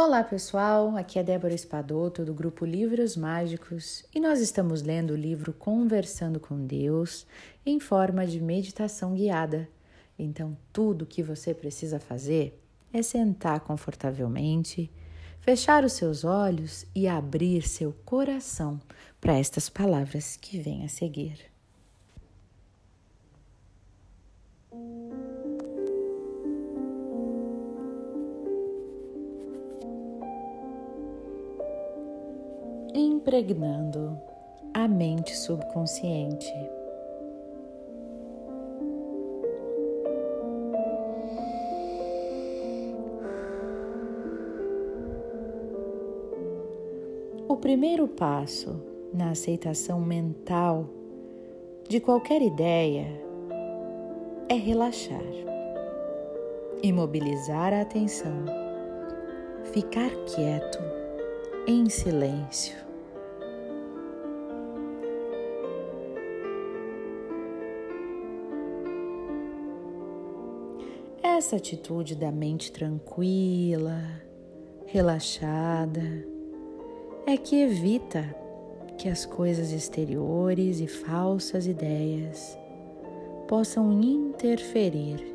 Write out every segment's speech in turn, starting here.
Olá pessoal, aqui é Débora Espadoto do grupo Livros Mágicos e nós estamos lendo o livro Conversando com Deus em forma de meditação guiada. Então, tudo que você precisa fazer é sentar confortavelmente, fechar os seus olhos e abrir seu coração para estas palavras que vêm a seguir. Impregnando a mente subconsciente. O primeiro passo na aceitação mental de qualquer ideia é relaxar, imobilizar a atenção, ficar quieto, em silêncio. Essa atitude da mente tranquila, relaxada, é que evita que as coisas exteriores e falsas ideias possam interferir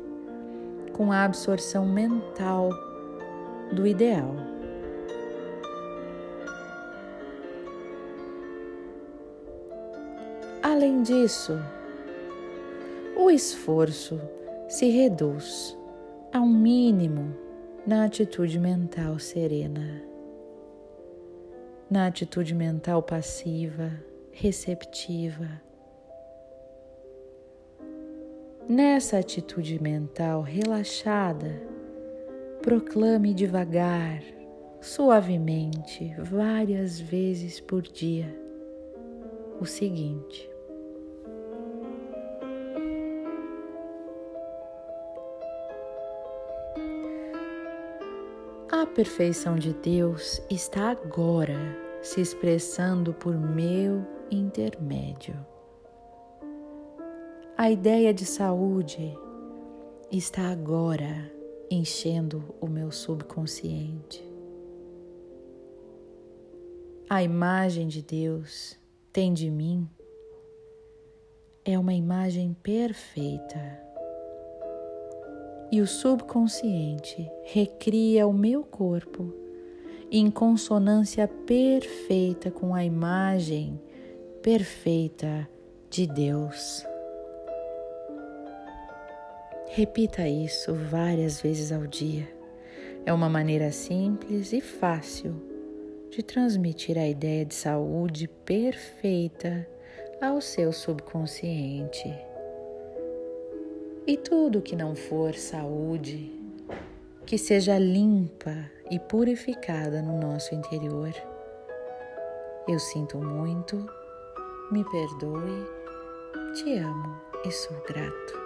com a absorção mental do ideal. Além disso, o esforço se reduz ao mínimo na atitude mental serena, na atitude mental passiva, receptiva. Nessa atitude mental relaxada, proclame devagar, suavemente, várias vezes por dia, o seguinte: A perfeição de Deus está agora se expressando por meu intermédio. A ideia de saúde está agora enchendo o meu subconsciente. A imagem de Deus tem de mim é uma imagem perfeita e o subconsciente recria o meu corpo em consonância perfeita com a imagem perfeita de Deus. Repita isso várias vezes ao dia. É uma maneira simples e fácil de transmitir a ideia de saúde perfeita ao seu subconsciente. E tudo que não for saúde, que seja limpa e purificada no nosso interior. Eu sinto muito, me perdoe, te amo e sou grato.